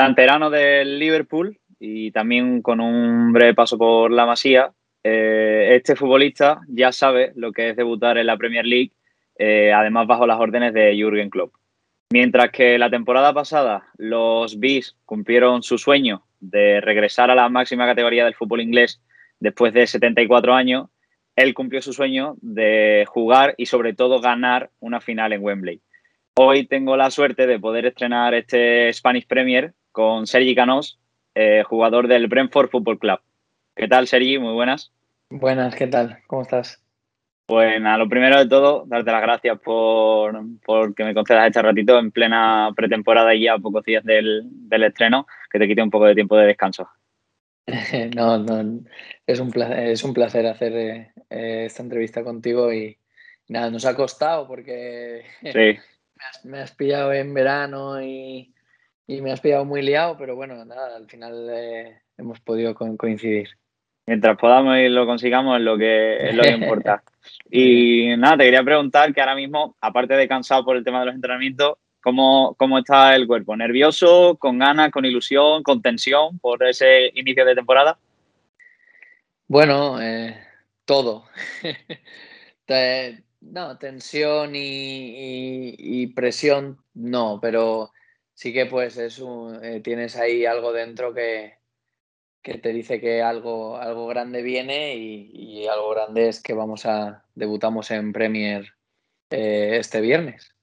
Canterano del Liverpool y también con un breve paso por la Masía, eh, este futbolista ya sabe lo que es debutar en la Premier League, eh, además bajo las órdenes de Jürgen Klopp. Mientras que la temporada pasada los Bees cumplieron su sueño de regresar a la máxima categoría del fútbol inglés después de 74 años, él cumplió su sueño de jugar y sobre todo ganar una final en Wembley. Hoy tengo la suerte de poder estrenar este Spanish Premier con Sergi Canós, eh, jugador del Brentford Football Club. ¿Qué tal, Sergi? Muy buenas. Buenas, ¿qué tal? ¿Cómo estás? Pues nada, lo primero de todo, darte las gracias por, que me concedas este ratito en plena pretemporada y ya pocos días del, estreno, que te quite un poco de tiempo de descanso. no, no, es un placer, es un placer hacer eh, esta entrevista contigo y nada, nos ha costado porque me, has, pillado en verano y, me has pillado muy liado, pero bueno, nada, al final eh, hemos podido coincidir mientras podamos y lo consigamos es lo que, es lo que importa. y nada, te quería preguntar que ahora mismo, aparte de cansado por el tema de los entrenamientos, ¿cómo, cómo está el cuerpo? ¿Nervioso, con ganas, con ilusión, con tensión por ese inicio de temporada? Bueno, eh, todo. no, tensión y, presión no, pero sí que pues es eh, tienes ahí algo dentro que, que te dice que algo, algo grande viene y, algo grande es que vamos a debutamos en Premier eh, este viernes.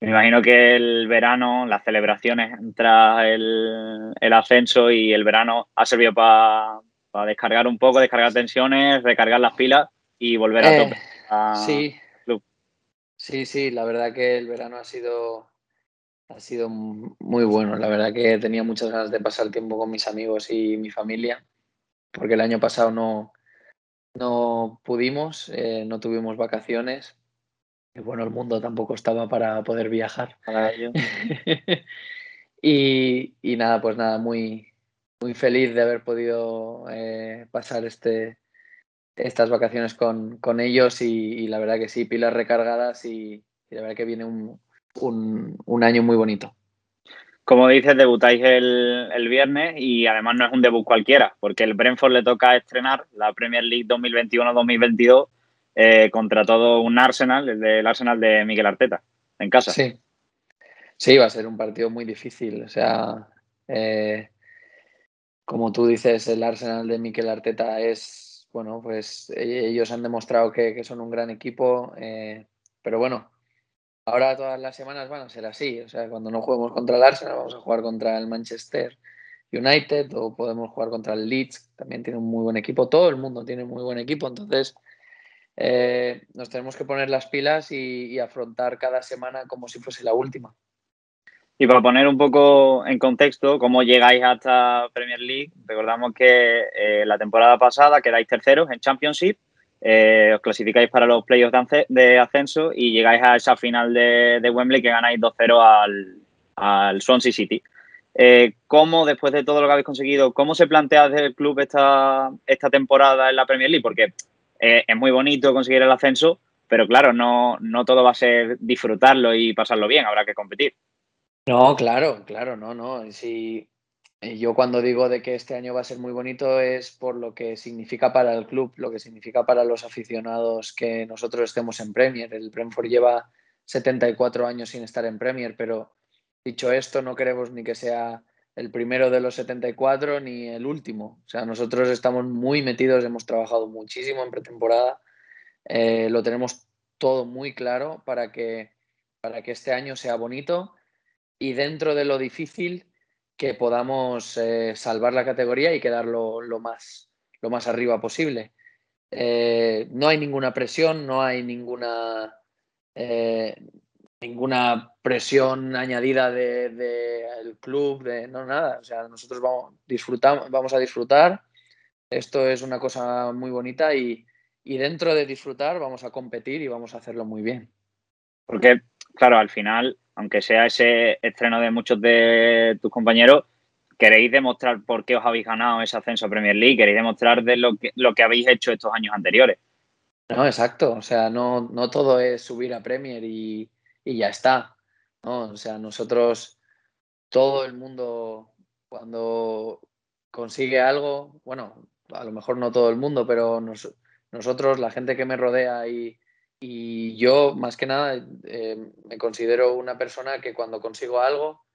Me imagino que el verano, las celebraciones entra el, ascenso y el verano ha servido para descargar un poco, descargar tensiones, recargar las pilas y volver a eh, tope. Sí. Sí, sí, la verdad que el verano ha sido ha sido muy bueno. La verdad que tenía muchas ganas de pasar tiempo con mis amigos y mi familia, porque el año pasado no, no pudimos, eh, no tuvimos vacaciones. Y bueno, el mundo tampoco estaba para poder viajar. Para ello. y, nada, pues nada, muy, muy feliz de haber podido eh, pasar este, estas vacaciones con, con ellos y, la verdad que sí, pilas recargadas y la verdad que viene un, un, año muy bonito. Como dices, debutáis el, viernes y además no es un debut cualquiera, porque el Brentford le toca estrenar la Premier League 2021-2022 eh, contra todo un Arsenal, el del Arsenal de Miguel Arteta, en casa. Sí, sí, va a ser un partido muy difícil. O sea, eh, como tú dices, el Arsenal de Miguel Arteta es, bueno, pues eh, ellos han demostrado que, son un gran equipo, pero bueno, Ahora todas las semanas van a ser así. O sea, cuando no juguemos contra el Arsenal, vamos a jugar contra el Manchester United o podemos jugar contra el Leeds, también tiene un muy buen equipo. Todo el mundo tiene un muy buen equipo. Entonces, eh, nos tenemos que poner las pilas y, afrontar cada semana como si fuese la última. Y para poner un poco en contexto cómo llegáis hasta Premier League, recordamos que eh, la temporada pasada quedáis terceros en Championship eh, os clasificáis para los playoffs de ascenso y llegáis a esa final de, Wembley que ganáis 2-0 al, al, Swansea City. Eh, ¿Cómo, después de todo lo que habéis conseguido, cómo se plantea desde el club esta, esta temporada en la Premier League? Porque eh, es muy bonito conseguir el ascenso, pero claro, no, no todo va a ser disfrutarlo y pasarlo bien, habrá que competir. No, claro, claro, no, no. Si, yo cuando digo de que este año va a ser muy bonito es por lo que significa para el club, lo que significa para los aficionados que nosotros estemos en Premier. El Brentford lleva 74 años sin estar en Premier, pero dicho esto, no queremos ni que sea el primero de los 74 ni el último. O sea, nosotros estamos muy metidos, hemos trabajado muchísimo en pretemporada, eh, lo tenemos todo muy claro para que, para que este año sea bonito y dentro de lo difícil que podamos eh, salvar la categoría y quedar lo, más, lo más arriba posible. Eh, no hay ninguna presión, no hay ninguna, eh, ninguna presión añadida del de, club, de no nada. O sea, nosotros vamos, disfrutamos, vamos a disfrutar. Esto es una cosa muy bonita y, y dentro de disfrutar vamos a competir y vamos a hacerlo muy bien. Porque, claro, al final aunque sea ese estreno de muchos de tus compañeros, queréis demostrar por qué os habéis ganado ese ascenso a Premier League, queréis demostrar de lo que, lo que habéis hecho estos años anteriores. No, exacto. O sea, no, no todo es subir a Premier y, ya está. ¿no? O sea, nosotros todo el mundo cuando consigue algo, bueno, a lo mejor no todo el mundo, pero nosotros, la gente que me rodea y, yo, más que nada, eh, me considero una persona que cuando consigo algo,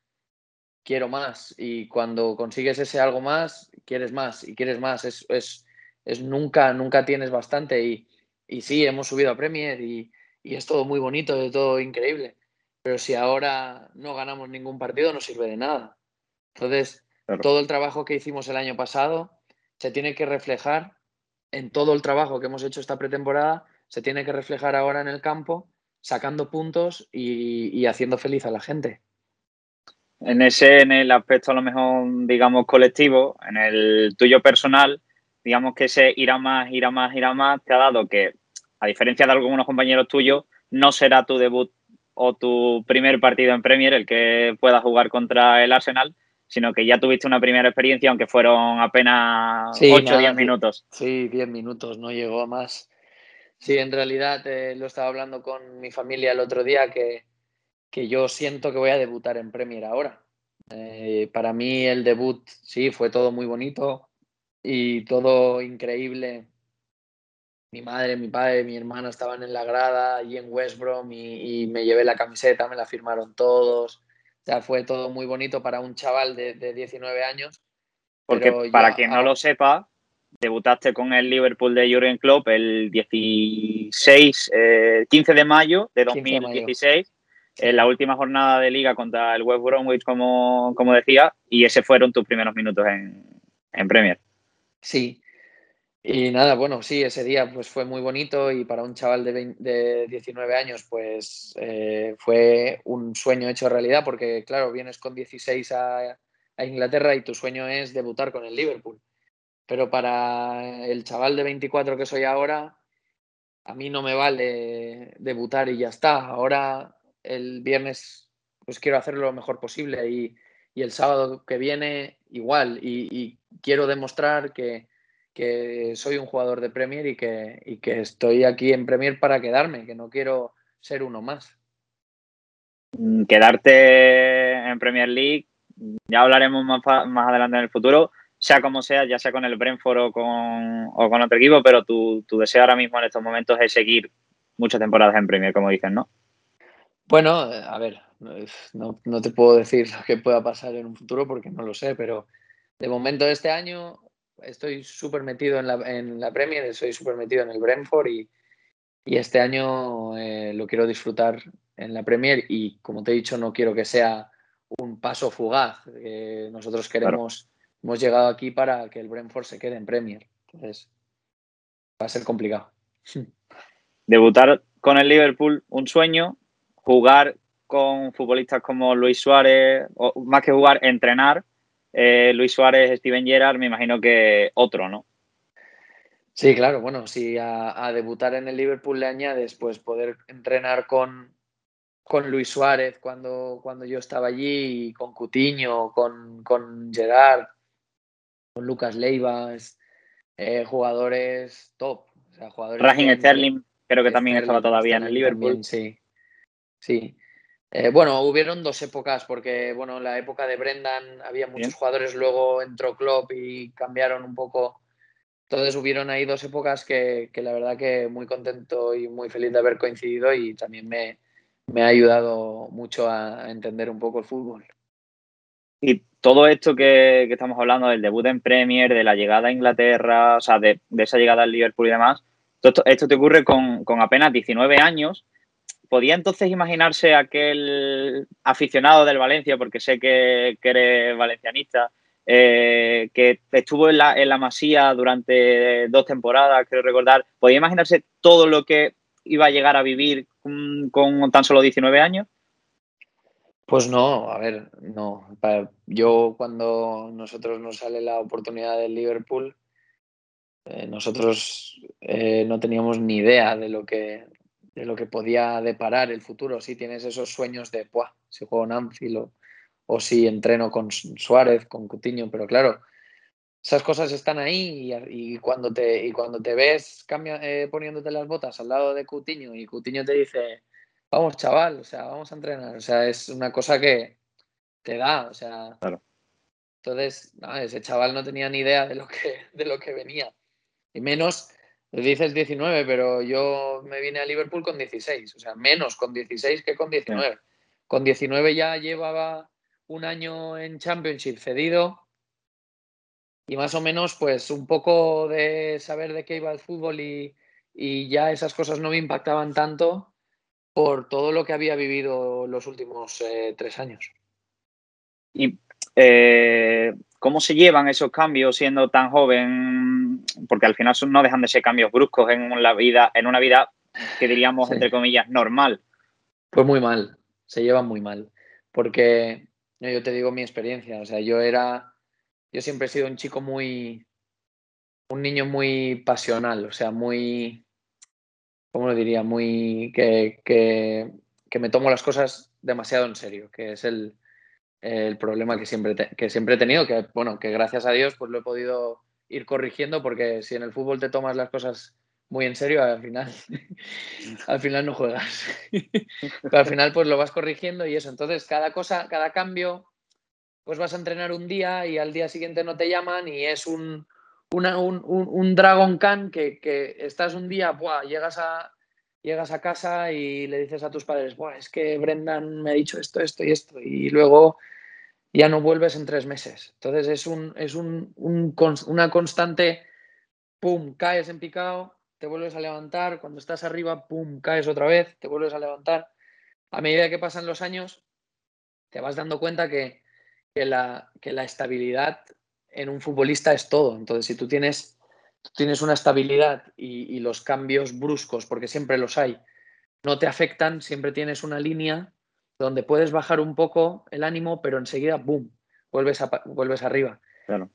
quiero más. Y cuando consigues ese algo más, quieres más y quieres más. Es, es, nunca, nunca tienes bastante. Y, y, sí, hemos subido a Premier y, y es todo muy bonito, es todo increíble. Pero si ahora no ganamos ningún partido, no sirve de nada. Entonces, todo el trabajo que hicimos el año pasado se tiene que reflejar en todo el trabajo que hemos hecho esta pretemporada, se tiene que reflejar ahora en el campo, sacando puntos y, haciendo feliz a la gente. En ese, en el aspecto a lo mejor, digamos, colectivo, en el tuyo personal, digamos que ese irá más, irá más, irá más, te ha dado que, a diferencia de algunos compañeros tuyos, no será tu debut o tu primer partido en Premier el que puedas jugar contra el Arsenal, sino que ya tuviste una primera experiencia, aunque fueron apenas 8 o 10 minutos. Sí, 10 minutos, no llegó a más. Sí, en realidad eh, lo estaba hablando con mi familia el otro día, que, que yo siento que voy a debutar en Premier ahora. Eh, para mí el debut, sí, fue todo muy bonito y todo increíble. Mi madre, mi padre, mi hermana estaban en la grada allí en West Brom y, y me llevé la camiseta, me la firmaron todos o sea, fue todo muy bonito para un chaval de, 19 años. Porque para quien no lo sepa, debutaste con el Liverpool de Jurgen Klopp el 16, 15 eh, de mayo de 2016, en la última jornada de liga contra el West Bromwich, como, como decía, y ese fueron tus primeros minutos en, en Premier. Sí, y nada, bueno, sí, ese día pues fue muy bonito y para un chaval de, de 19 años pues eh, fue un sueño hecho realidad porque claro, vienes con 16 a, Inglaterra y tu sueño es debutar con el Liverpool. Pero para el chaval de 24 que soy ahora, a mí no me vale debutar y ya está. Ahora el viernes pues quiero hacerlo lo mejor posible y, el sábado que viene igual y quiero demostrar que que soy un jugador de Premier y que, que estoy aquí en Premier para quedarme, que no quiero ser uno más. Mm, quedarte en Premier League, ya hablaremos más, más adelante en el futuro, sea como sea, ya sea con el Brentford o con, o con otro equipo, pero tu, tu deseo ahora mismo en estos momentos es seguir muchas temporadas en Premier, como dicen, ¿no? Bueno, a ver, no, no, te puedo decir lo que pueda pasar en un futuro porque no lo sé, pero de momento este año estoy súper metido en la, en la Premier, estoy súper metido en el Brentford y, y este año eh, lo quiero disfrutar en la Premier y como te he dicho no quiero que sea un paso fugaz. nosotros queremos, hemos llegado aquí para que el Brentford se quede en Premier. Entonces va a ser complicado. Debutar con el Liverpool, un sueño, jugar con futbolistas como Luis Suárez, o más que jugar, entrenar eh, Luis Suárez, Steven Gerrard, me imagino que otro, ¿no? Sí, claro, bueno, si a, debutar en el Liverpool le añades pues poder entrenar con, con Luis Suárez cuando, cuando yo estaba allí, con Cutiño, con, con Gerard, Lucas Leiva, eh, jugadores top. O sea, jugadores Sterling, creo que también estaba todavía en el Liverpool. sí, sí. Eh, bueno, hubieron dos épocas, porque bueno, en la época de Brendan había muchos jugadores, luego entró Klopp y cambiaron un poco. Entonces hubieron ahí dos épocas que, la verdad que muy contento y muy feliz de haber coincidido y también me, ha ayudado mucho a, entender un poco el fútbol. Y todo esto que, estamos hablando del debut en Premier, de la llegada a Inglaterra, o sea, de, esa llegada al Liverpool y demás, esto, esto te ocurre con, apenas 19 años ¿podía entonces imaginarse aquel aficionado del Valencia, porque sé que, eres valencianista, eh, que estuvo en la, en la Masía durante dos temporadas, quiero recordar, ¿podía imaginarse todo lo que iba a llegar a vivir con, tan solo 19 años? Pues no, a ver, no. Yo cuando nosotros nos sale la oportunidad del Liverpool, eh, nosotros eh, no teníamos ni idea de lo que de lo que podía deparar el futuro. Si tienes esos sueños de, Buah, si juego en Anfield o, si entreno con Suárez, con Cutiño, pero claro, esas cosas están ahí y, cuando, te, y cuando te ves cambia, eh, poniéndote las botas al lado de Cutiño y Cutiño te dice, vamos chaval, o sea, vamos a entrenar, o sea, es una cosa que, te da, o sea. Entonces, ese chaval no tenía ni idea de lo que, de lo que venía. Y menos, dices 19, pero yo me vine a Liverpool con 16, o sea, menos con 16 que con 19. Con 19 ya llevaba un año en Championship cedido y más o menos pues un poco de saber de qué iba el fútbol y, ya esas cosas no me impactaban tanto por todo lo que había vivido los últimos eh, tres años. ¿Y eh, cómo se llevan esos cambios siendo tan joven? Porque al final no dejan de ser cambios bruscos en la vida, en una vida que diríamos entre comillas normal. Pues muy mal, se llevan muy mal. Porque yo te digo mi experiencia, o sea, yo era yo siempre he sido un chico muy, un niño muy pasional, o sea, muy, ¿cómo lo diría? Muy, que, que, me tomo las cosas demasiado en serio, que es el, el problema que siempre, que siempre he tenido, que bueno, que gracias a Dios pues lo he podido ir corrigiendo porque si en el fútbol te tomas las cosas muy en serio, al final, al final no juegas. Pero al final pues lo vas corrigiendo y eso. Entonces cada cosa, cada cambio pues vas a entrenar un día y al día siguiente no te llaman y es un, un, Dragon Khan que, estás un día, llegas, a, llegas a casa y le dices a tus padres, es que Brendan me ha dicho esto, esto y esto, y luego ya no vuelves en tres meses. Entonces es, un, es una constante, pum, caes en picado, te vuelves a levantar, cuando estás arriba, pum, caes otra vez, te vuelves a levantar. A medida que pasan los años, te vas dando cuenta que que la, que la estabilidad en un futbolista es todo. Entonces, si tú tienes, tienes una estabilidad y, los cambios bruscos, porque siempre los hay, no te afectan, siempre tienes una línea donde puedes bajar un poco el ánimo, pero enseguida, ¡boom!, vuelves, a, vuelves arriba.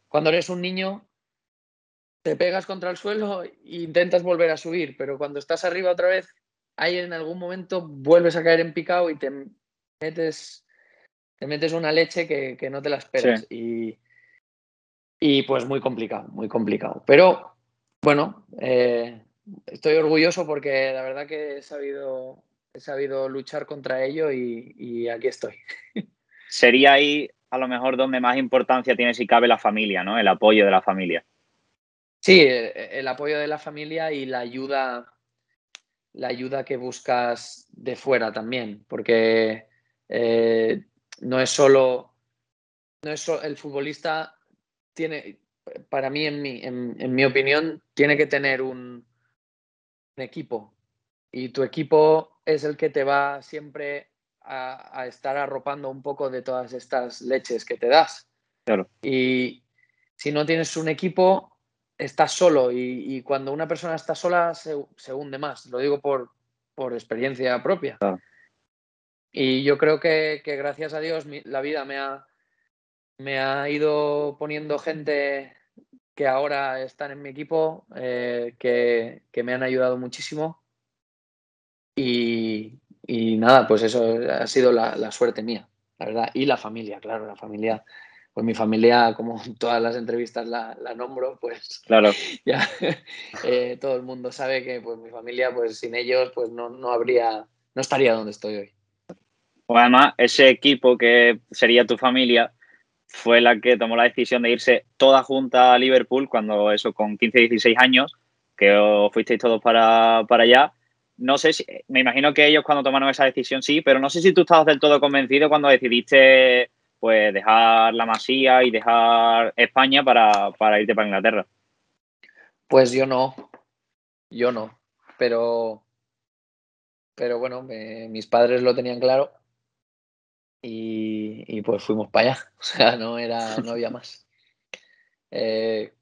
Cuando eres un niño, te pegas contra el suelo e intentas volver a subir, pero cuando estás arriba otra vez, ahí en algún momento vuelves a caer en picado y te metes te metes una leche que, no te la esperas. Y, y, pues muy complicado, muy complicado. Pero bueno, eh, estoy orgulloso porque la verdad que he sabido, he sabido luchar contra ello y, aquí estoy. Sería ahí a lo mejor donde más importancia tiene si cabe la familia, ¿no? El apoyo de la familia. Sí, el, apoyo de la familia y la ayuda, la ayuda que buscas de fuera también, porque eh, no es solo, no es el futbolista tiene, para mí, en mi, en, mi opinión, tiene que tener un, equipo y tu equipo es el que te va siempre a, estar arropando un poco de todas estas leches que te das. Claro. Y si no tienes un equipo, estás solo y, cuando una persona está sola se, hunde más. Lo digo por, por experiencia propia. Y yo creo que, gracias a Dios la vida me ha, me ha ido poniendo gente que ahora están en mi equipo, eh, que, me han ayudado muchísimo. Y, nada, pues eso ha sido la, suerte mía, la verdad. Y la familia, claro, la familia. Pues mi familia, como todas las entrevistas la, nombro, pues claro. ya eh, todo el mundo sabe que pues mi familia, pues sin ellos, pues no, no habría, no estaría donde estoy hoy. O además, ese equipo que sería tu familia fue la que tomó la decisión de irse toda junta a Liverpool cuando eso, con 15, 16 años, que os fuisteis todos para, allá. No sé si, me imagino que ellos cuando tomaron esa decisión sí, pero no sé si tú estabas del todo convencido cuando decidiste pues dejar la Masía y dejar España para, para irte para Inglaterra. Pues yo no, yo no, pero, pero bueno, mis padres lo tenían claro y, pues fuimos para allá. O sea, no, era, no había más. Eh,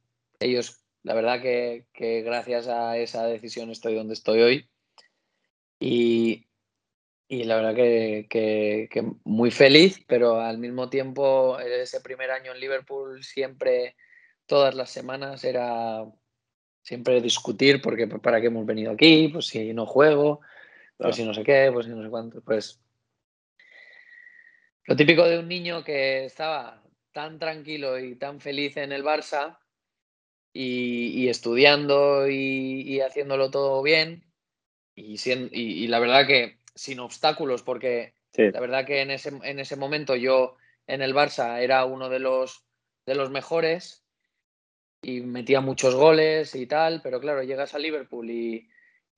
ellos, la verdad que, gracias a esa decisión estoy donde estoy hoy. Y, la verdad que, muy feliz, pero al mismo tiempo ese primer año en Liverpool siempre, todas las semanas era siempre discutir porque para qué hemos venido aquí, pues si no juego, pues si no sé qué, pues si no sé cuánto, pues lo típico de un niño que estaba tan tranquilo y tan feliz en el Barça y, estudiando y, haciéndolo todo bien y, y, la verdad que sin obstáculos porque la verdad que en ese, en ese momento yo en el Barça era uno de los, de los mejores y metía muchos goles y tal, pero claro, llegas a Liverpool y,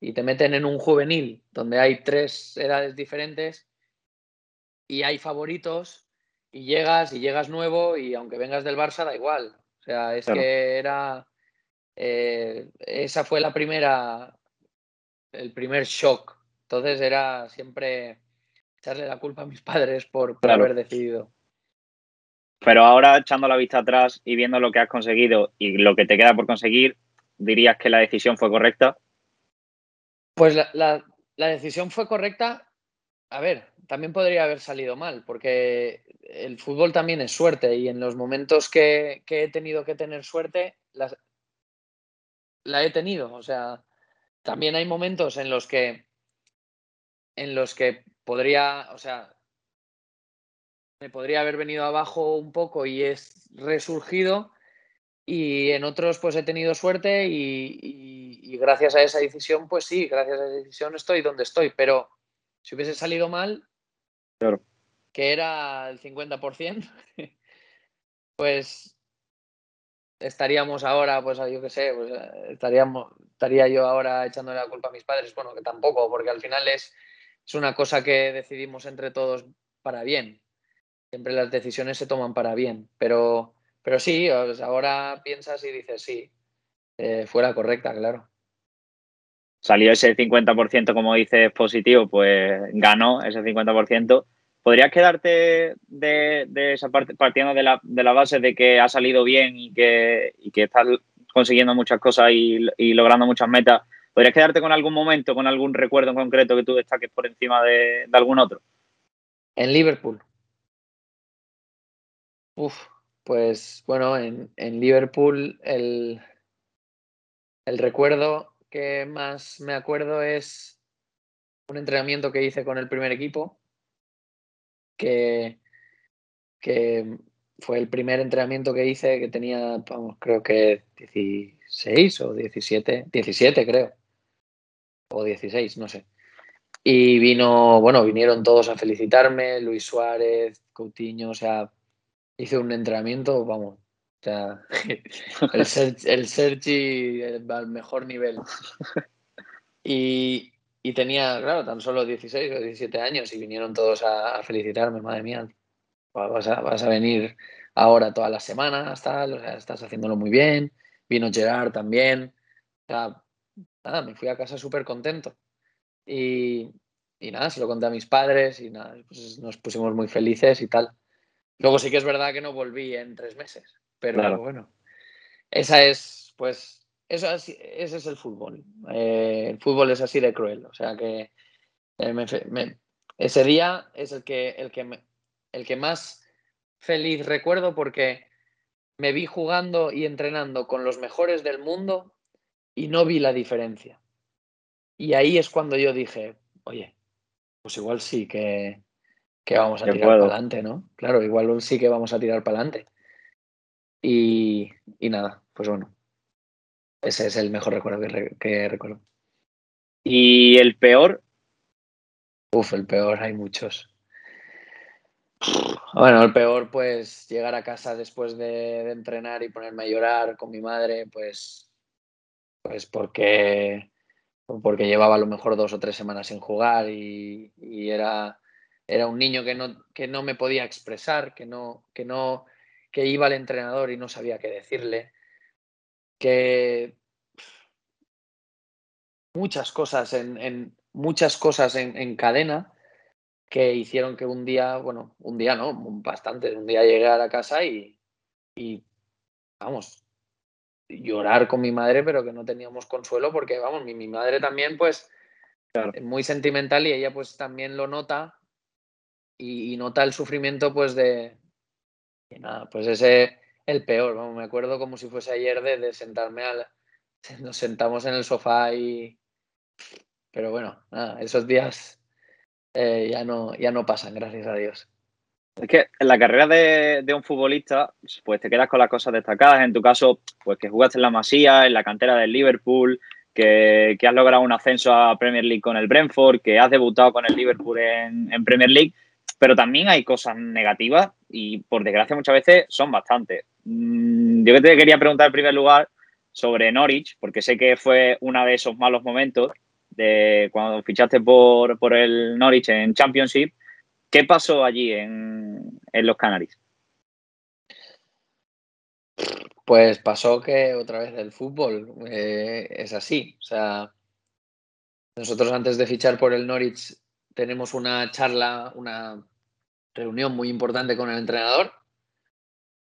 y te meten en un juvenil donde hay tres edades diferentes y hay favoritos y llegas y llegas nuevo y aunque vengas del Barça da igual. O sea, es que era... Eh, esa fue la primera, el primer shock. Entonces era siempre echarle la culpa a mis padres por, haber decidido. Pero ahora echando la vista atrás y viendo lo que has conseguido y lo que te queda por conseguir, ¿dirías que la decisión fue correcta? Pues la, decisión fue correcta. A ver, también podría haber salido mal, porque el fútbol también es suerte y en los momentos que, he tenido que tener suerte, la he tenido. O sea, también hay momentos en los que en los que podría, o sea, me podría haber venido abajo un poco y es resurgido y en otros pues he tenido suerte y, gracias a esa decisión, pues sí, gracias a esa decisión estoy donde estoy, pero si hubiese salido mal, que era el 50%, pues estaríamos ahora, pues yo qué sé, pues, estaríamos, estaría yo ahora echándole la culpa a mis padres, bueno, que tampoco, porque al final es, es una cosa que decidimos entre todos para bien. Siempre las decisiones se toman para bien, pero pero sí, ahora piensas y dices, sí, eh, fue la correcta, claro. Salió ese 50%, como dices, positivo, pues ganó ese 50%. ¿Podrías quedarte de, esa parte, partiendo de la, de base de que ha salido bien y que, estás consiguiendo muchas cosas y, logrando muchas metas? ¿Podrías quedarte con algún momento, con algún recuerdo en concreto que tú destaques por encima de, algún otro? En Liverpool. Uf, pues bueno, en, Liverpool el, el recuerdo que más me acuerdo es un entrenamiento que hice con el primer equipo, que, que fue el primer entrenamiento que hice que tenía, vamos, creo que 16 o 17, 17 creo, o 16, no sé. Y vino, bueno, vinieron todos a felicitarme, Luis Suárez, Coutinho, o sea, hice un entrenamiento, vamos, sea, el, Sergi, al mejor nivel. Y, tenía, claro, tan solo 16 o 17 años y vinieron todos a, felicitarme, madre mía, vas a, vas a, venir ahora todas las semanas, tal, o sea, estás haciéndolo muy bien. Vino Gerard también. O sea, nada, me fui a casa súper contento. Y, y, nada, se lo conté a mis padres y nada, pues nos pusimos muy felices y tal. Luego sí que es verdad que no volví en tres meses, pero bueno, esa es, pues, eso, ese es el fútbol. Eh, el fútbol es así de cruel, o sea que eh, ese día es el que, el, que el que más feliz recuerdo porque me vi jugando y entrenando con los mejores del mundo y no vi la diferencia. Y ahí es cuando yo dije, oye, pues igual sí que, que vamos a tirar para adelante, ¿no? Claro, igual sí que vamos a tirar para adelante. Y, nada, pues bueno, ese es el mejor recuerdo que, recuerdo. ¿Y el peor? Uf, el peor, hay muchos. Bueno, el peor, pues llegar a casa después de, entrenar y ponerme a llorar con mi madre, pues, pues porque, porque llevaba a lo mejor dos o tres semanas sin jugar y era era un niño que no, que no me podía expresar, que no, que no, que iba al entrenador y no sabía qué decirle, que muchas cosas en, muchas cosas en, cadena que hicieron que un día, bueno, un día no, bastante, un día llegué a la casa y, y vamos, llorar con mi madre, pero que no teníamos consuelo porque, vamos, mi, mi madre también, pues, es muy sentimental y ella pues también lo nota y, nota el sufrimiento pues de, nada, pues ese el peor, me acuerdo como si fuese ayer de, sentarme al, nos sentamos en el sofá y pero bueno, nada, esos días eh, ya, no, ya no pasan, gracias a Dios. Es que en la carrera de, un futbolista, pues te quedas con las cosas destacadas. En tu caso, pues que jugaste en la Masía, en la cantera del Liverpool, que, has logrado un ascenso a Premier League con el Brentford, que has debutado con el Liverpool en Premier League pero también hay cosas negativas y por desgracia muchas veces son bastantes. Mm, yo te quería preguntar en primer lugar sobre Norwich, porque sé que fue uno de esos malos momentos de cuando fichaste por, por el Norwich en Championship. ¿Qué pasó allí en, en los Canaries? Pues pasó que otra vez el fútbol eh, es así. O sea, nosotros antes de fichar por el Norwich tenemos una charla, una reunión muy importante con el entrenador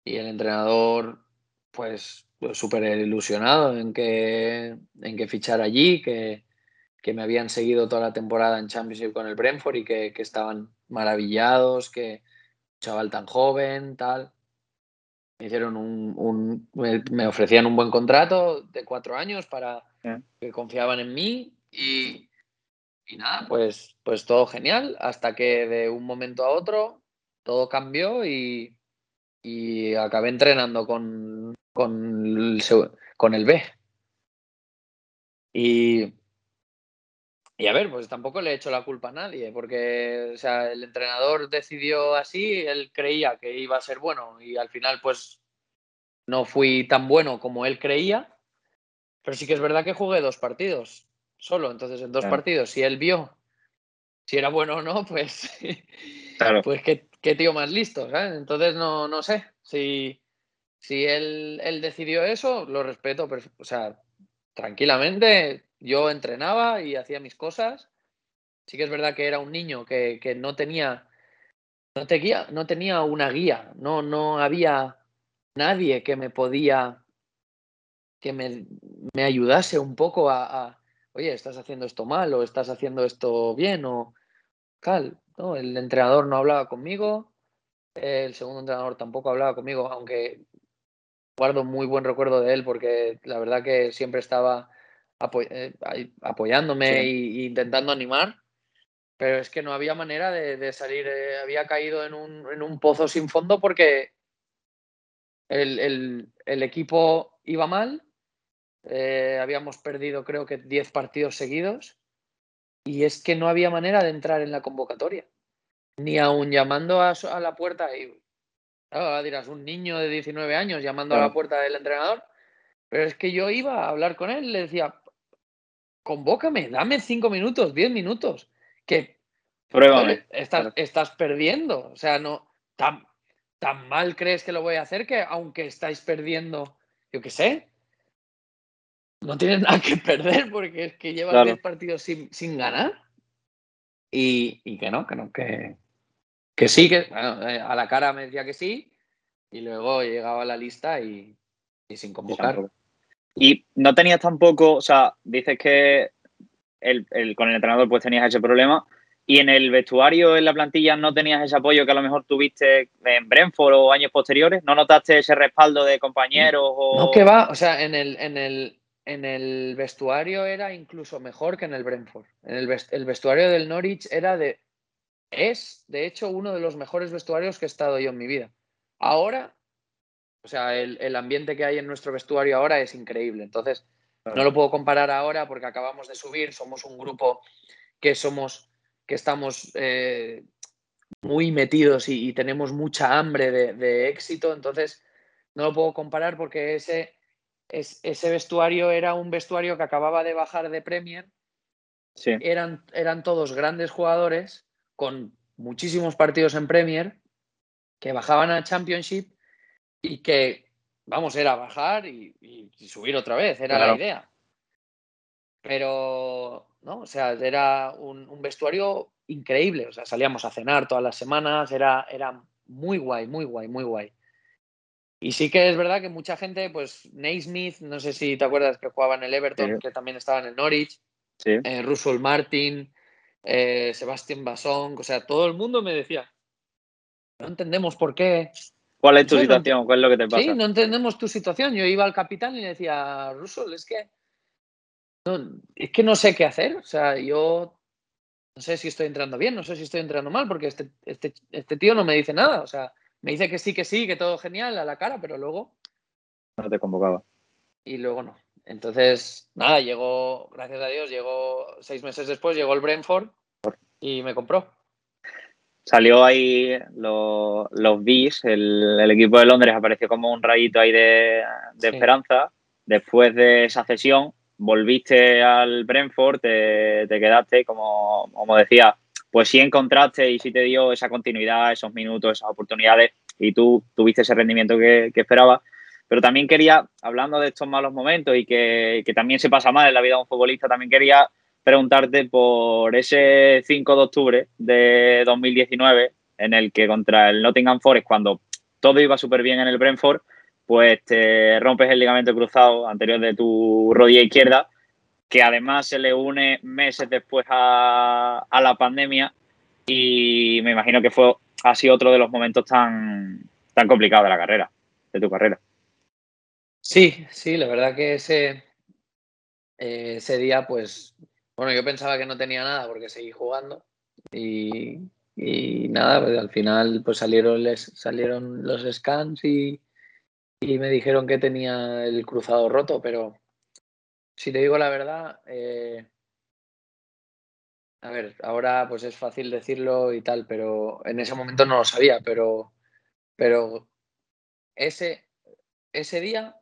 y el entrenador pues súper ilusionado en que, en que fichar allí, que, que, me habían seguido toda la temporada en Championship con el Brentford y que, que estaban maravillados, que un chaval tan joven, tal. Me hicieron un, un me ofrecían un buen contrato de cuatro años para que confiaban en mí y, y nada, pues, pues todo genial, hasta que de un momento a otro todo cambió y, y acabé entrenando con, con, el, con el B. Y, y a ver, pues tampoco le he hecho la culpa a nadie, porque o sea, el entrenador decidió así, él creía que iba a ser bueno y al final pues no fui tan bueno como él creía, pero sí que es verdad que jugué dos partidos solo. Entonces, en dos partidos, si él vio si era bueno o no, pues, pues qué, tío más listo, ¿sabes? Entonces, no, no sé. Si, si él, él decidió eso, lo respeto, pero, o sea, tranquilamente. Yo entrenaba y hacía mis cosas. Sí que es verdad que era un niño que, que no tenía no, te guía, no tenía una guía, no, no había nadie que me podía, que me, me ayudase un poco a, oye, estás haciendo esto mal o estás haciendo esto bien o tal. ¿no? El entrenador no hablaba conmigo, el segundo entrenador tampoco hablaba conmigo, aunque guardo muy buen recuerdo de él porque la verdad que siempre estaba eh, apoyándome e intentando animar. Pero es que no había manera de, salir, eh, había caído en un, en un, pozo sin fondo porque el, el, el equipo iba mal, eh, habíamos perdido creo que 10 partidos seguidos. Y es que no había manera de entrar en la convocatoria. Ni aún llamando a, la puerta, y dirás, un niño de 19 años llamando a la puerta del entrenador, pero es que yo iba a hablar con él, le decía, convócame, dame 5 minutos, 10 minutos, que estás, estás perdiendo, o sea, no, tan, tan mal crees que lo voy a hacer que aunque estáis perdiendo, yo qué sé, no tienes nada que perder porque es que llevas 10 partidos sin, sin ganar. Y, y, que no, que no, que, que sí, que eh, a la cara me decía que sí, y luego llegaba a la lista y, y sin convocar. Y no tenías tampoco, o sea, dices que el, el, con el entrenador pues tenías ese problema, y en el vestuario, en la plantilla, no tenías ese apoyo que a lo mejor tuviste en Brentford o años posteriores, ¿no notaste ese respaldo de compañeros? O... No, que va, o sea, en el, en el, en el vestuario era incluso mejor que en el Brentford. En el, el, vestuario del Norwich era de. Es, de hecho, uno de los mejores vestuarios que he estado yo en mi vida. Ahora, o sea, el, el ambiente que hay en nuestro vestuario ahora es increíble. Entonces, no lo puedo comparar ahora porque acabamos de subir. Somos un grupo que somos, que estamos eh, muy metidos y, y, tenemos mucha hambre de, de éxito. Entonces, no lo puedo comparar porque ese ese vestuario era un vestuario que acababa de bajar de Premier. Eran, eran todos grandes jugadores con muchísimos partidos en Premier que bajaban a Championship y que, vamos, era bajar y, subir otra vez, era la idea. Pero, ¿no? O sea, era un, vestuario increíble. O sea, salíamos a cenar todas las semanas, era, era muy guay, muy guay, muy guay. Y sí que es verdad que mucha gente, pues Naismith, no sé si te acuerdas que jugaba en el Everton, que también estaba en el Norwich, eh, Russell Martin, eh, Sebastián Basón, o sea, todo el mundo me decía, no entendemos por qué. ¿Cuál es tu situación? ¿Cuál es lo que te pasa? Sí, no entendemos tu situación. Yo iba al capitán y le decía, Russell, es que es que no sé qué hacer. O sea, yo no sé si estoy entrando bien, no sé si estoy entrando mal, porque este, este, este tío no me dice nada. O sea, me dice que sí, que sí, que todo genial a la cara, pero luego. No te convocaba. Y luego no. Entonces, nada, llegó, gracias a Dios, llegó seis meses después, llegó el Brentford y me compró. salió ahí los, los Bees, el, equipo de Londres apareció como un rayito ahí de, esperanza. Después de esa cesión, volviste al Brentford, te, quedaste, como, como decía, pues sí encontraste y sí te dio esa continuidad, esos minutos, esas oportunidades y tú tuviste ese rendimiento que, que esperabas. Pero también quería, hablando de estos malos momentos y que, que, también se pasa mal en la vida de un futbolista, también quería preguntarte por ese 5 de octubre de 2019, en el que contra el Nottingham Forest, cuando todo iba súper bien en el Brentford, pues te rompes el ligamento cruzado anterior de tu rodilla izquierda, que además se le une meses después a, la pandemia y me imagino que fue así otro de los momentos tan, tan complicados de la carrera, de tu carrera. Sí, sí, la verdad que ese, eh, día pues bueno, yo pensaba que no tenía nada porque seguí jugando y, nada, pues al final pues salieron, les, salieron los scans y, me dijeron que tenía el cruzado roto, pero si te digo la verdad, eh, a ver, ahora pues es fácil decirlo y tal, pero en ese momento no lo sabía, pero, pero ese, ese día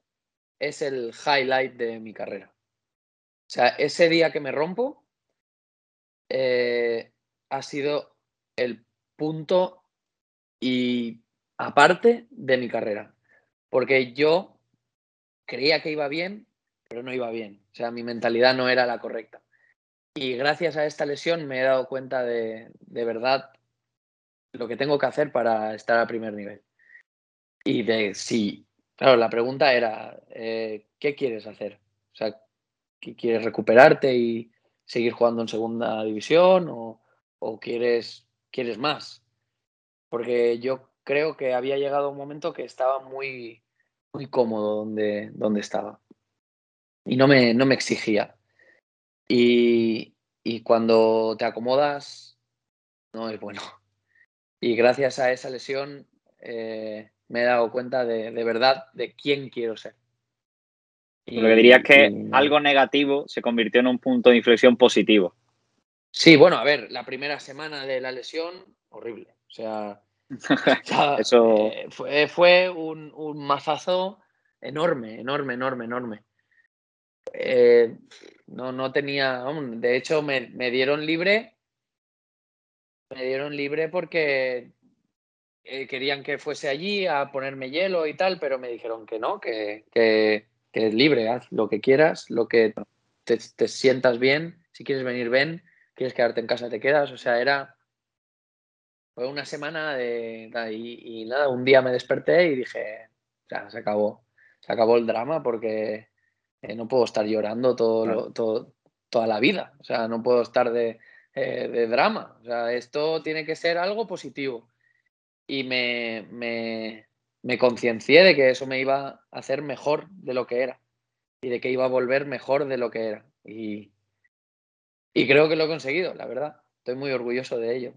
es el highlight de mi carrera. O sea, ese día que me rompo eh, ha sido el punto y aparte de mi carrera. Porque yo creía que iba bien, pero no iba bien. O sea, mi mentalidad no era la correcta. Y gracias a esta lesión me he dado cuenta de, de verdad lo que tengo que hacer para estar a primer nivel. Y de si, claro, la pregunta era, eh, ¿qué quieres hacer? O sea, quieres recuperarte y seguir jugando en segunda división o, quieres, quieres más. Porque yo creo que había llegado un momento que estaba muy, muy cómodo donde, donde estaba. Y no me, no me exigía. Y, cuando te acomodas, no es bueno. Y gracias a esa lesión eh, me he dado cuenta de, de verdad de quién quiero ser. Lo que diría es que algo negativo se convirtió en un punto de inflexión positivo. Sí, bueno, a ver, la primera semana de la lesión, horrible. O sea, Eso... Eh, fue, fue un, mazazo enorme, enorme, enorme, enorme. Eh, no, no tenía, de hecho me, dieron libre, me dieron libre porque eh, querían que fuese allí a ponerme hielo y tal, pero me dijeron que no, que, que es libre, haz lo que quieras, lo que te, sientas bien, si quieres venir, ven, quieres quedarte en casa, te quedas, o sea, era... Fue una semana de... Y, nada, un día me desperté y dije, ya, se acabó, se acabó el drama porque eh, no puedo estar llorando todo, todo, toda la vida, o sea, no puedo estar de, eh, de drama, o sea, esto tiene que ser algo positivo. Y me, me, me conciencié de que eso me iba a hacer mejor de lo que era y de que iba a volver mejor de lo que era. Y, y creo que lo he conseguido, la verdad. Estoy muy orgulloso de ello.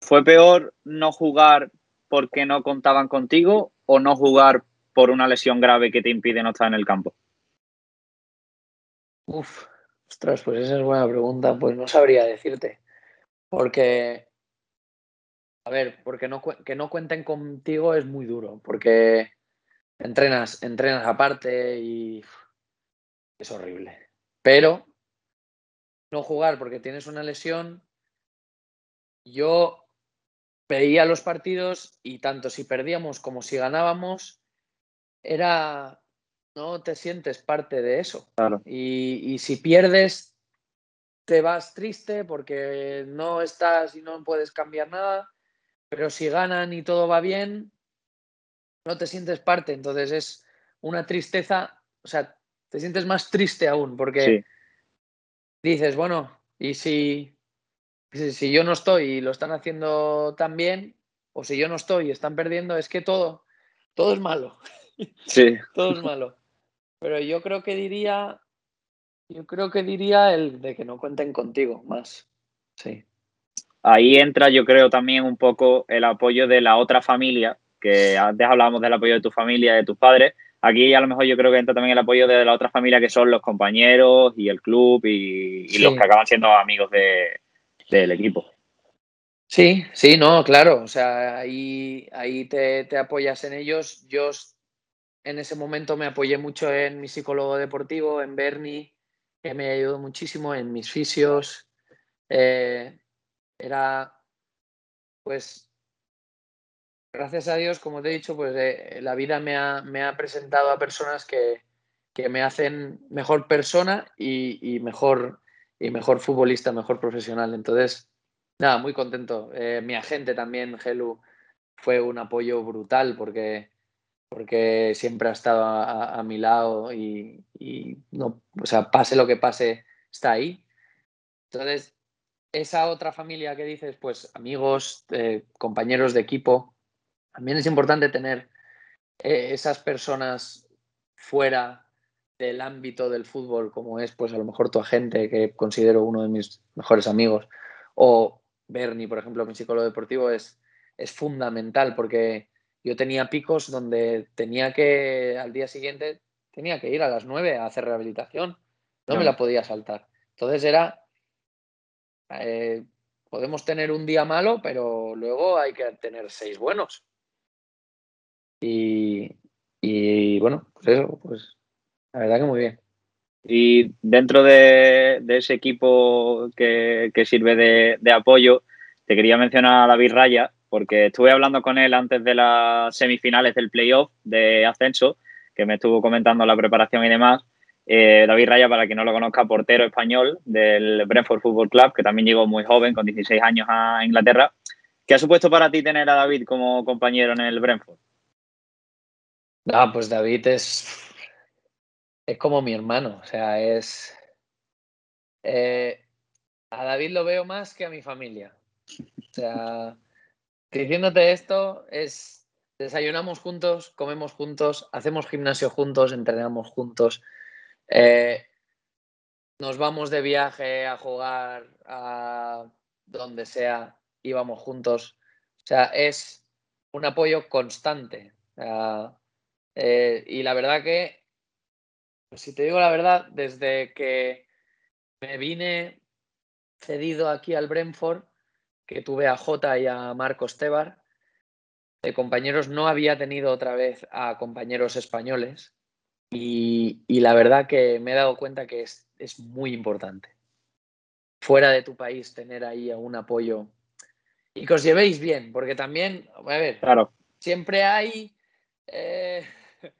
¿Fue peor no jugar porque no contaban contigo o no jugar por una lesión grave que te impide no estar en el campo? Uf, ostras, pues esa es buena pregunta. Pues no sabría decirte. Porque a ver, porque no, que no cuenten contigo es muy duro, porque entrenas, entrenas aparte y es horrible. Pero no jugar porque tienes una lesión, yo veía los partidos y tanto si perdíamos como si ganábamos, era, no te sientes parte de eso. Y, y si pierdes, te vas triste porque no estás y no puedes cambiar nada pero si ganan y todo va bien, no te sientes parte. Entonces es una tristeza, o sea, te sientes más triste aún porque dices, bueno, y si, si yo no estoy y lo están haciendo tan bien, o si yo no estoy y están perdiendo, es que todo, todo es malo. Sí. todo es malo. Pero yo creo que diría, yo creo que diría el de que no cuenten contigo más. Sí ahí entra yo creo también un poco el apoyo de la otra familia, que antes hablábamos del apoyo de tu familia, de tus padres, aquí a lo mejor yo creo que entra también el apoyo de la otra familia que son los compañeros y el club y, los que acaban siendo amigos del equipo. Sí, Sí, sí, no, claro. O sea, ahí, ahí te, te apoyas en ellos. Yo en ese momento me apoyé mucho en mi psicólogo deportivo, en Bernie, que me ayudó muchísimo, en mis fisios. Eh, era, pues, gracias a Dios, como te he dicho, pues eh, la vida me ha, me ha, presentado a personas que, que, me hacen mejor persona y, mejor, y mejor futbolista, mejor profesional. Entonces, nada, muy contento. Eh, mi agente también, Gelu, fue un apoyo brutal porque porque siempre ha estado a, mi lado y, no, o sea, pase lo que pase, está ahí. Entonces, esa otra familia que dices, pues amigos, eh, compañeros de equipo, también es importante tener eh, esas personas fuera del ámbito del fútbol, como es pues a lo mejor tu agente, que considero uno de mis mejores amigos, o Bernie, por ejemplo, mi psicólogo deportivo, es, es fundamental porque yo tenía picos donde tenía que, al día siguiente, tenía que ir a las 9 a hacer rehabilitación. No, me la podía saltar. Entonces era, eh, podemos tener un día malo, pero luego hay que tener seis buenos. Y, y bueno, pues eso, pues la verdad que muy bien. Y dentro de, ese equipo que, sirve de, de, apoyo, te quería mencionar a David Raya, porque estuve hablando con él antes de las semifinales del playoff de ascenso, que me estuvo comentando la preparación y demás. Eh, David Raya, para quien no lo conozca, portero español del Brentford Football Club, que también llegó muy joven, con 16 años a Inglaterra. ¿Qué ha supuesto para ti tener a David como compañero en el Brentford? Ah, pues David es, es como mi hermano, o sea, es... Eh, a David lo veo más que a mi familia. O sea, Diciéndote esto, es desayunamos juntos, comemos juntos, hacemos gimnasio juntos, entrenamos juntos, eh, nos vamos de viaje a jugar a donde sea, íbamos juntos. O sea, es un apoyo constante. Eh, y la verdad que, si te digo la verdad, desde que me vine cedido aquí al Brentford, que tuve a Jota y a Marcos Tebar. De compañeros no había tenido otra vez a compañeros españoles y, la verdad que me he dado cuenta que es, muy importante. Fuera de tu país tener ahí un apoyo y que os llevéis bien, porque también, a ver, claro. siempre hay... Eh,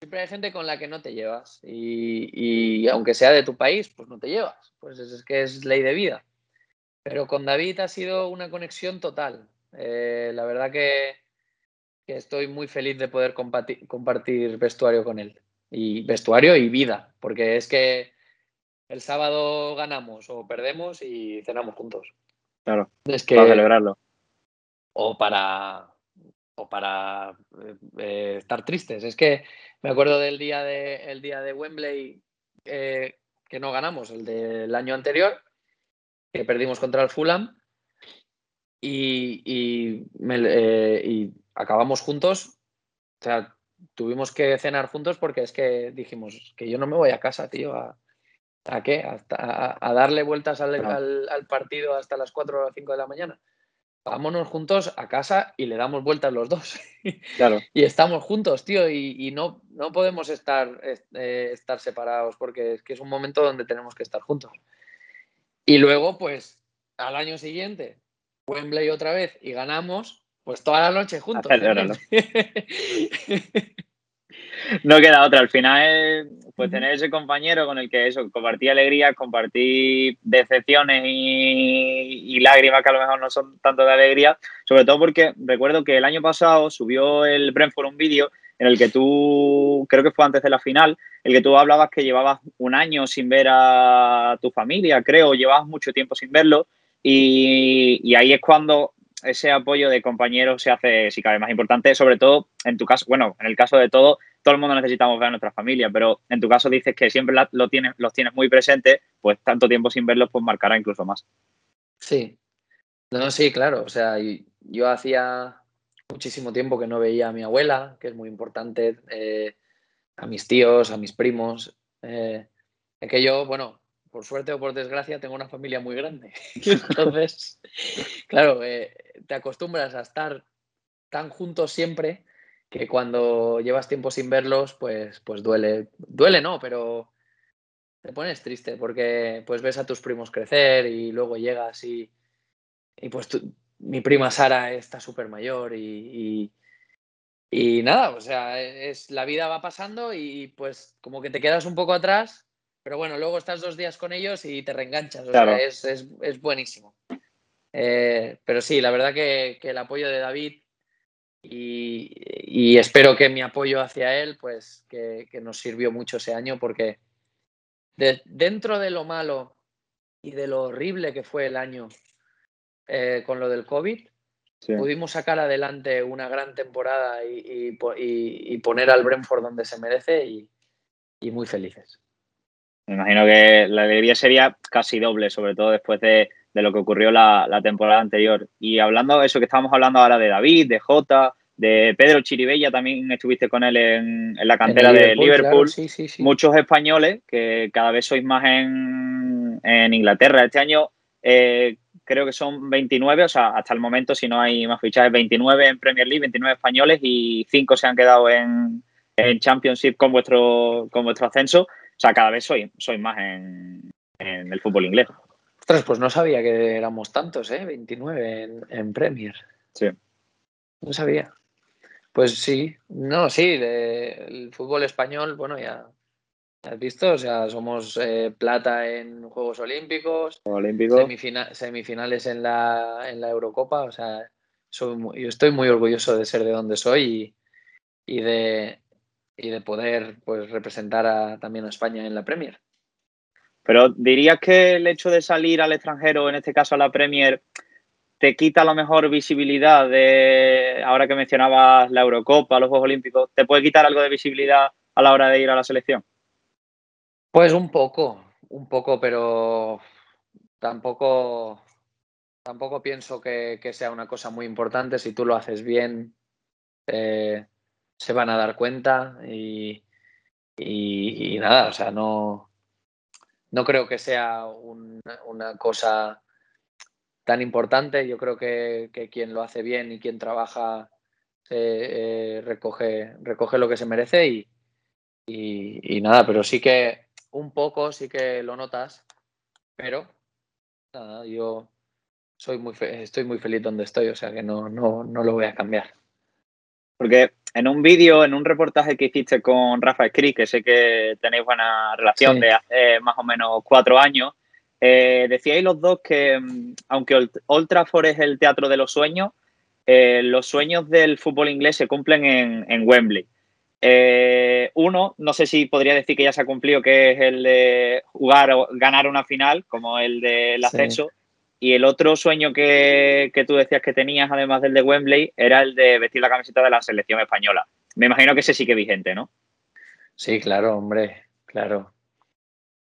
siempre hay gente con la que no te llevas y, y, aunque sea de tu país, pues no te llevas. Pues es que es ley de vida. Pero con David ha sido una conexión total. Eh, la verdad que, estoy muy feliz de poder compartir, vestuario con él. Y vestuario y vida, porque es que el sábado ganamos o perdemos y cenamos juntos. Claro. Es que, para celebrarlo. O para, o para eh, estar tristes. Es que me acuerdo del día de, el día de Wembley eh, que no ganamos, el del año anterior, que perdimos contra el Fulham y, eh, y, acabamos juntos. O sea, tuvimos que cenar juntos porque es que dijimos que yo no me voy a casa, tío, a, ¿a qué? A, darle vueltas al, al, partido hasta las 4 o 5 de la mañana. Vámonos juntos a casa y le damos vueltas los dos. Claro. y estamos juntos, tío, y, no, no podemos estar, eh, estar separados porque es que es un momento donde tenemos que estar juntos. Y luego, pues, al año siguiente, Wembley otra vez y ganamos, pues toda la noche juntos. no queda otra. Al final, pues tener ese compañero con el que eso, compartí alegrías, compartí decepciones y, lágrimas que a lo mejor no son tanto de alegría, sobre todo porque recuerdo que el año pasado subió el Brentford un vídeo en el que tú, creo que fue antes de la final, el que tú hablabas que llevabas un año sin ver a tu familia, creo, llevabas mucho tiempo sin verlo y, ahí es cuando ese apoyo de compañeros se hace, si cabe, más importante, sobre todo en tu caso, bueno, en el caso de todo, todo el mundo necesitamos ver a nuestra familia, pero en tu caso dices que siempre lo tienes, los tienes muy presentes, pues tanto tiempo sin verlos, pues marcará incluso más. Sí, no, sí, claro, o sea, yo hacía muchísimo tiempo que no veía a mi abuela, que es muy importante, eh, a mis tíos, a mis primos. Eh, que yo, bueno, por suerte o por desgracia, tengo una familia muy grande. Entonces, claro, eh, te acostumbras a estar tan juntos siempre que cuando llevas tiempo sin verlos, pues, pues duele. Duele, no, pero te pones triste porque pues ves a tus primos crecer y luego llegas y, y pues mi prima Sara está súper mayor y, y, nada, o sea, es, la vida va pasando y pues como que te quedas un poco atrás, pero bueno, luego estás dos días con ellos y te reenganchas, o sea, es, es, es buenísimo. Eh, pero sí, la verdad que, que el apoyo de David y, y, espero que mi apoyo hacia él, pues que, que nos sirvió mucho ese año porque dentro de lo malo y de lo horrible que fue el año eh, con lo del COVID, pudimos sacar adelante una gran temporada y, poner al Brentford donde se merece y, muy felices. Me imagino que la alegría sería casi doble, sobre todo después de, lo que ocurrió la, temporada anterior. Y hablando de eso que estábamos hablando ahora de David, de Jota, de Pedro Chiribella, también estuviste con él en, la cantera de Liverpool. Muchos españoles que cada vez sois más en, Inglaterra. Este año eh, creo que son 29, o sea, hasta el momento, si no hay más fichajes, 29 en Premier League, 29 españoles y 5 se han quedado en, Championship con vuestro, con vuestro ascenso. O sea, cada vez sois, soy más en, el fútbol inglés. Ostras, pues no sabía que éramos tantos, ¿eh? 29 en, en Premier. Sí. No sabía. Pues sí, no, sí, el fútbol español, bueno, ya has visto, o sea, somos eh, plata en Juegos Olímpicos, semifinales en la, en la Eurocopa, o sea, soy yo estoy muy orgulloso de ser de donde soy y, de, y de poder pues, representar también a España en la Premier. Pero dirías que el hecho de salir al extranjero, en este caso a la Premier, te quita la mejor visibilidad de, ahora que mencionabas la Eurocopa, los Juegos Olímpicos, ¿te puede quitar algo de visibilidad a la hora de ir a la selección? Pues un poco, un poco, pero tampoco, tampoco pienso que, sea una cosa muy importante. Si tú lo haces bien, eh, se van a dar cuenta y, y, nada, o sea, no, no creo que sea una cosa tan importante. Yo creo que, quien lo hace bien y quien trabaja eh, recoge, recoge lo que se merece y, y, nada, pero sí que un poco sí que lo notas, pero nada, yo soy muy estoy muy feliz donde estoy, o sea que no, no, no lo voy a cambiar. Porque en un vídeo, en un reportaje que hiciste con Rafa Escri, que sé que tenéis buena relación de hace más o menos cuatro años, eh, decíais los dos que, mm, aunque Old Trafford es el teatro de los sueños, eh, los sueños del fútbol inglés se cumplen en, Wembley. Eh, uno, no sé si podría decir que ya se ha cumplido, que es el de jugar o ganar una final, como el del ascenso. Y el otro sueño que, que, tú decías que tenías, además del de Wembley, era el de vestir la camiseta de la selección española. Me imagino que ese sí que vigente, ¿no? Sí, claro, hombre, claro.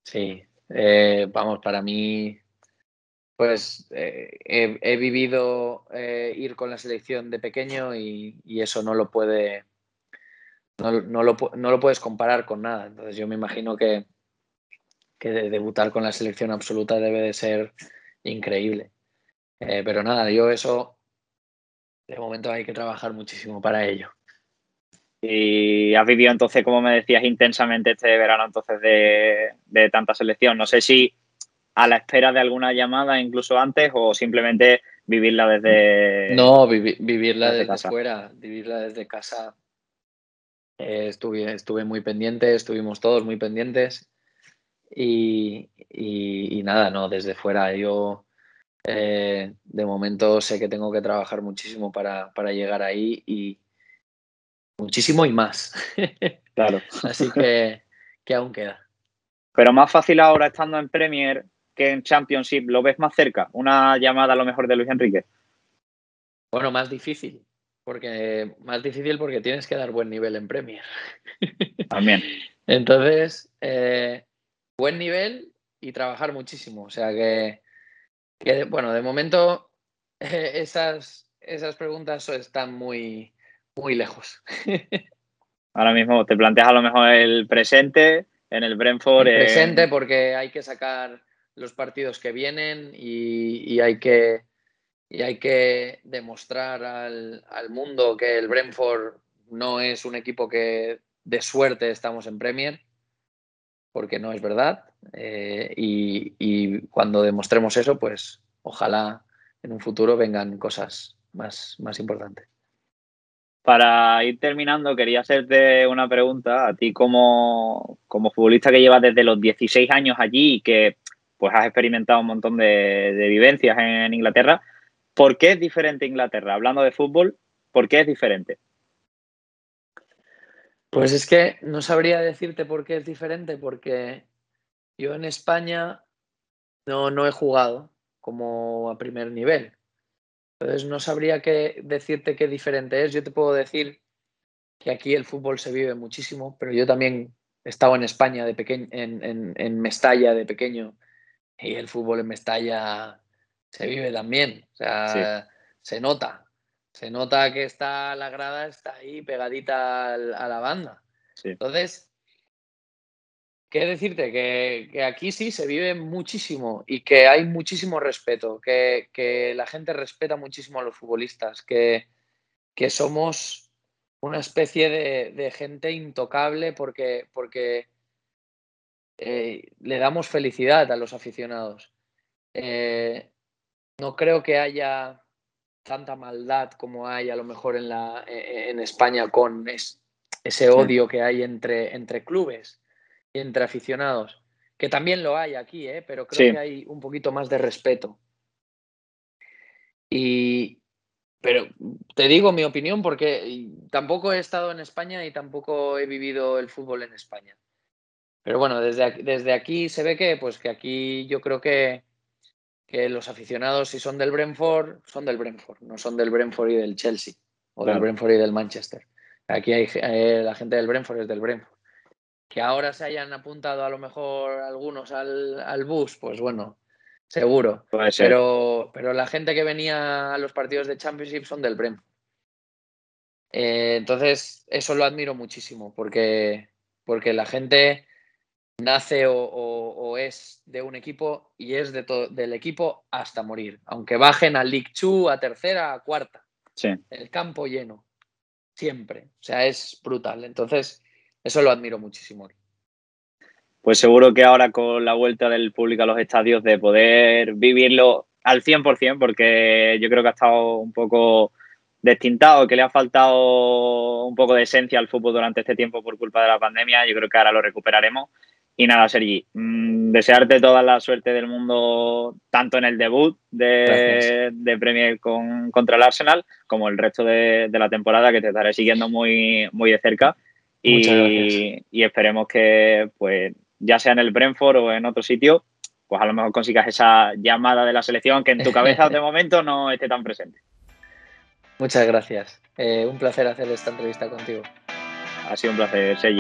Sí, eh, vamos, para mí, pues eh, he, vivido eh, ir con la selección de pequeño y, eso no lo puede, no, lo, no, lo, puedes comparar con nada. Entonces yo me imagino que, que debutar con la selección absoluta debe de ser increíble. pero nada, yo eso, de momento hay que trabajar muchísimo para ello. Y has vivido entonces, como me decías, intensamente este verano entonces de, tanta selección. No sé si a la espera de alguna llamada incluso antes o simplemente vivirla desde... No, vivirla desde, fuera, vivirla desde casa. Eh, estuve, estuve muy pendiente, estuvimos todos muy pendientes y, nada, no, desde fuera. Yo eh, de momento sé que tengo que trabajar muchísimo para, para llegar ahí y, muchísimo y más. Claro. Así que, que aún queda. Pero más fácil ahora estando en Premier que en Championship, ¿lo ves más cerca? Una llamada a lo mejor de Luis Enrique. Bueno, más difícil. Porque más difícil porque tienes que dar buen nivel en Premier. También. Entonces, eh, buen nivel y trabajar muchísimo. O sea que, bueno, de momento esas, esas preguntas están muy, muy lejos. Ahora mismo te planteas a lo mejor el presente en el Brentford. El presente porque hay que sacar los partidos que vienen y, hay que y hay que demostrar al, al, mundo que el Brentford no es un equipo que de suerte estamos en Premier, porque no es verdad. Eh, y, y, cuando demostremos eso, pues ojalá en un futuro vengan cosas más, más importantes. Para ir terminando, quería hacerte una pregunta a ti como, como futbolista que llevas desde los 16 años allí y que pues has experimentado un montón de, de vivencias en Inglaterra. ¿Por qué es diferente Inglaterra? Hablando de fútbol, ¿por qué es diferente? Pues es que no sabría decirte por qué es diferente, porque yo en España no, no he jugado como a primer nivel. Entonces no sabría qué decirte qué diferente es. Yo te puedo decir que aquí el fútbol se vive muchísimo, pero yo también he estado en España de pequeño, en, en, en Mestalla de pequeño, y el fútbol en Mestalla se vive también. O sea, sí. se nota. Se nota que está la grada, está ahí pegadita a la banda. Sí. Entonces, ¿qué decirte? Que, que, aquí sí se vive muchísimo y que hay muchísimo respeto, que, que la gente respeta muchísimo a los futbolistas, que, que somos una especie de, de gente intocable porque, porque eh, le damos felicidad a los aficionados. Eh, no creo que haya tanta maldad como hay a lo mejor en, la, en España con es, ese odio sí. que hay entre, entre clubes y entre aficionados, que también lo hay aquí, ¿eh? pero creo sí. que hay un poquito más de respeto. Y, pero te digo mi opinión porque tampoco he estado en España y tampoco he vivido el fútbol en España. Pero bueno, desde aquí, desde aquí se ve que, pues que aquí yo creo que, que los aficionados, si son del Brentford, son del Brentford, no son del Brentford y del Chelsea o claro. del Brentford y del Manchester. Aquí hay eh, la gente del Brentford es del Brentford. Que ahora se hayan apuntado a lo mejor algunos al, al bus, pues bueno, seguro. Pero, pero la gente que venía a los partidos de Championship son del Brentford. Eh, entonces, eso lo admiro muchísimo, porque, porque la gente nace o, o, o, es de un equipo y es de del equipo hasta morir. Aunque bajen a League Two, a tercera, a cuarta. Sí. El campo lleno. Siempre. O sea, es brutal. Entonces, eso lo admiro muchísimo. Pues seguro que ahora con la vuelta del público a los estadios de poder vivirlo al 100%, porque yo creo que ha estado un poco destintado, que le ha faltado un poco de esencia al fútbol durante este tiempo por culpa de la pandemia. Yo creo que ahora lo recuperaremos. Y nada, Sergi, mmm, desearte toda la suerte del mundo, tanto en el debut de, de Premier con, contra el Arsenal, como el resto de, de, la temporada, que te estaré siguiendo muy, muy de cerca. Y, y, esperemos que, pues, ya sea en el Brentford o en otro sitio, pues a lo mejor consigas esa llamada de la selección que en tu cabeza de momento no esté tan presente. Muchas gracias. Eh, un placer hacer esta entrevista contigo. Ha sido un placer, Sergi.